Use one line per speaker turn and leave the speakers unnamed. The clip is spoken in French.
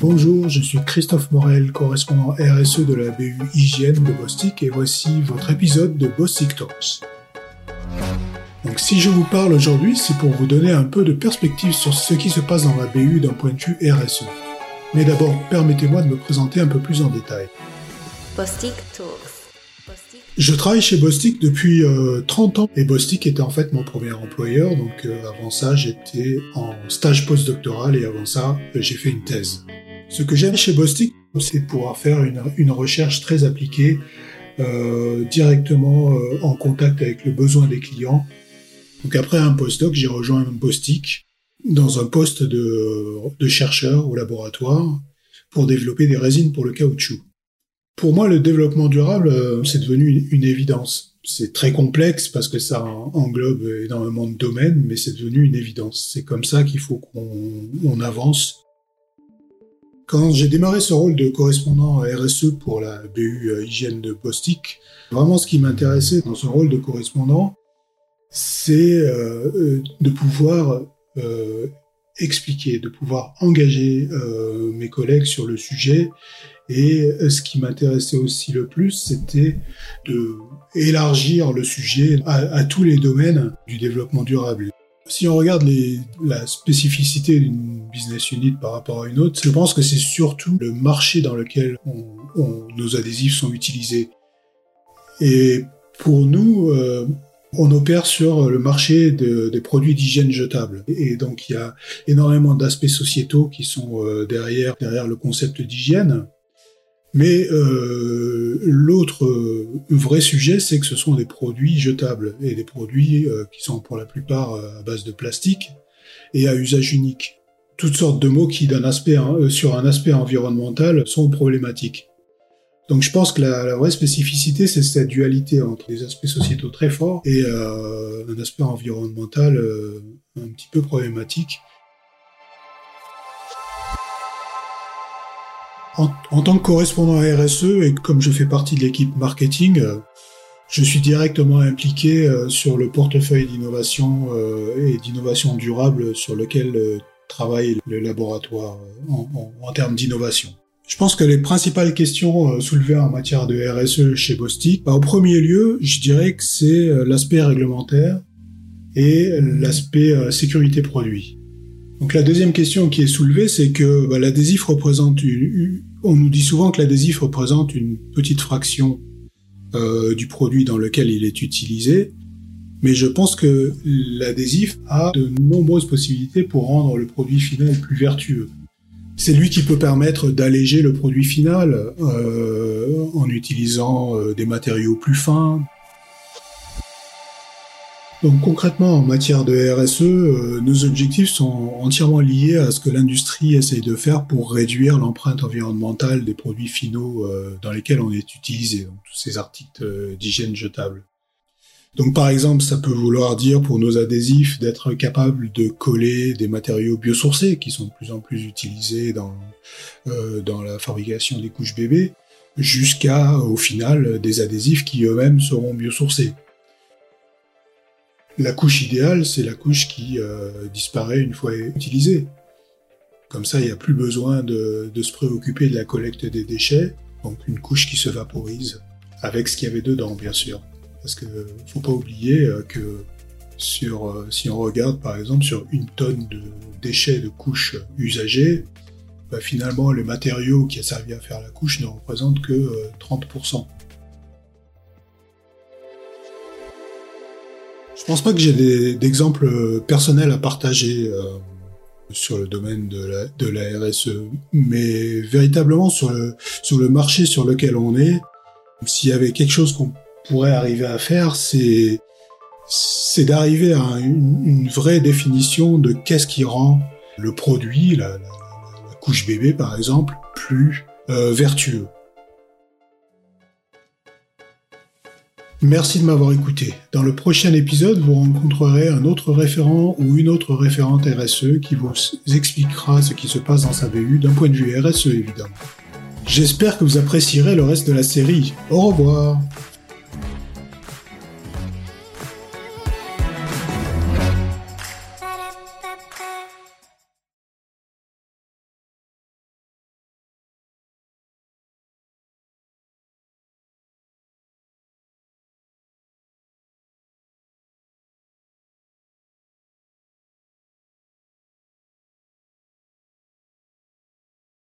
Bonjour, je suis Christophe Morel, correspondant RSE de la BU Hygiène de Bostik et voici votre épisode de Bostik Talks. Donc si je vous parle aujourd'hui, c'est pour vous donner un peu de perspective sur ce qui se passe dans la BU d'un point de vue RSE. Mais d'abord, permettez-moi de me présenter un peu plus en détail.
Bostik Talks.
Je travaille chez Bostik depuis 30 euh, ans et Bostik était en fait mon premier employeur. Donc euh, avant ça, j'étais en stage postdoctoral et avant ça, j'ai fait une thèse. Ce que j'aime chez Bostik, c'est pouvoir faire une, recherche très appliquée, euh, directement en contact avec le besoin des clients. Donc après un postdoc, j'ai rejoint Bostik dans un poste de, de chercheur au laboratoire pour développer des résines pour le caoutchouc. Pour moi, le développement durable, euh, c'est devenu une, évidence. C'est très complexe parce que ça englobe énormément de domaines, mais c'est devenu une évidence. C'est comme ça qu'il faut qu'on avance. Quand j'ai démarré ce rôle de correspondant RSE pour la BU euh, Hygiène de Bostik, vraiment ce qui m'intéressait dans ce rôle de correspondant, c'est euh, de pouvoir expliquer, de pouvoir engager mes collègues sur le sujet et euh, ce qui m'intéressait aussi le plus, c'était de élargir le sujet à, tous les domaines du développement durable. Si on regarde les, la spécificité d'une business unit par rapport à une autre, je pense que c'est surtout le marché dans lequel nos adhésifs sont utilisés. Et pour nous, euh, on opère sur le marché des produits d'hygiène jetables. Et donc il y a énormément d'aspects sociétaux qui sont euh, derrière, derrière le concept d'hygiène. Mais euh, l'autre euh, vrai sujet, c'est que ce sont des produits jetables et des produits euh, qui sont pour la plupart à base de plastique et à usage unique. Toutes sortes de mots qui, sur un aspect environnemental, sont problématiques. Donc je pense que la, la vraie spécificité, c'est cette dualité entre des aspects sociétaux très forts et un aspect environnemental un petit peu problématique. En, tant que correspondant RSE et comme je fais partie de l'équipe marketing, euh, je suis directement impliqué euh, sur le portefeuille d'innovation euh, et d'innovation durable sur lequel travaille le laboratoire en, termes d'innovation. Je pense que les principales questions soulevées en matière de RSE chez Bostik, bah, au premier lieu, je dirais que c'est l'aspect réglementaire et l'aspect sécurité produit. Donc la deuxième question qui est soulevée, c'est que bah, l'adhésif représente une, On nous dit souvent que l'adhésif représente une petite fraction euh, du produit dans lequel il est utilisé, mais je pense que l'adhésif a de nombreuses possibilités pour rendre le produit final plus vertueux. C'est lui qui peut permettre d'alléger le produit final euh, en utilisant euh, des matériaux plus fins, donc concrètement, en matière de RSE, euh, nos objectifs sont entièrement liés à ce que l'industrie essaye de faire pour réduire l'empreinte environnementale des produits finaux euh, dans lesquels on est utilisé, donc tous ces articles euh, d'hygiène jetable. Donc par exemple, ça peut vouloir dire pour nos adhésifs d'être capable de coller des matériaux biosourcés qui sont de plus en plus utilisés dans, dans la fabrication des couches bébés, jusqu'à au final des adhésifs qui eux-mêmes seront biosourcés. La couche idéale, c'est la couche qui euh, disparaît une fois utilisée. Comme ça, il n'y a plus besoin de, se préoccuper de la collecte des déchets, donc une couche qui se vaporise, avec ce qu'il y avait dedans, bien sûr. Parce que faut pas oublier euh, que sur, euh, si on regarde par exemple sur une tonne de déchets de couches usagées, bah, finalement le matériau qui a servi à faire la couche ne représente que 30%. Je pense pas que j'ai d'exemples personnels à partager euh, sur le domaine de la, de la RSE, mais véritablement sur le, sur le marché sur lequel on est, s'il y avait quelque chose qu'on pourrait arriver à faire, c'est c'est d'arriver à une, vraie définition de qu'est-ce qui rend le produit, la, couche bébé par exemple, plus euh, vertueux. Merci de m'avoir écouté. Dans le prochain épisode, vous rencontrerez un autre référent ou une autre référente RSE qui vous expliquera ce qui se passe dans sa BU d'un point de vue RSE évidemment. J'espère que vous apprécierez le reste de la série. Au revoir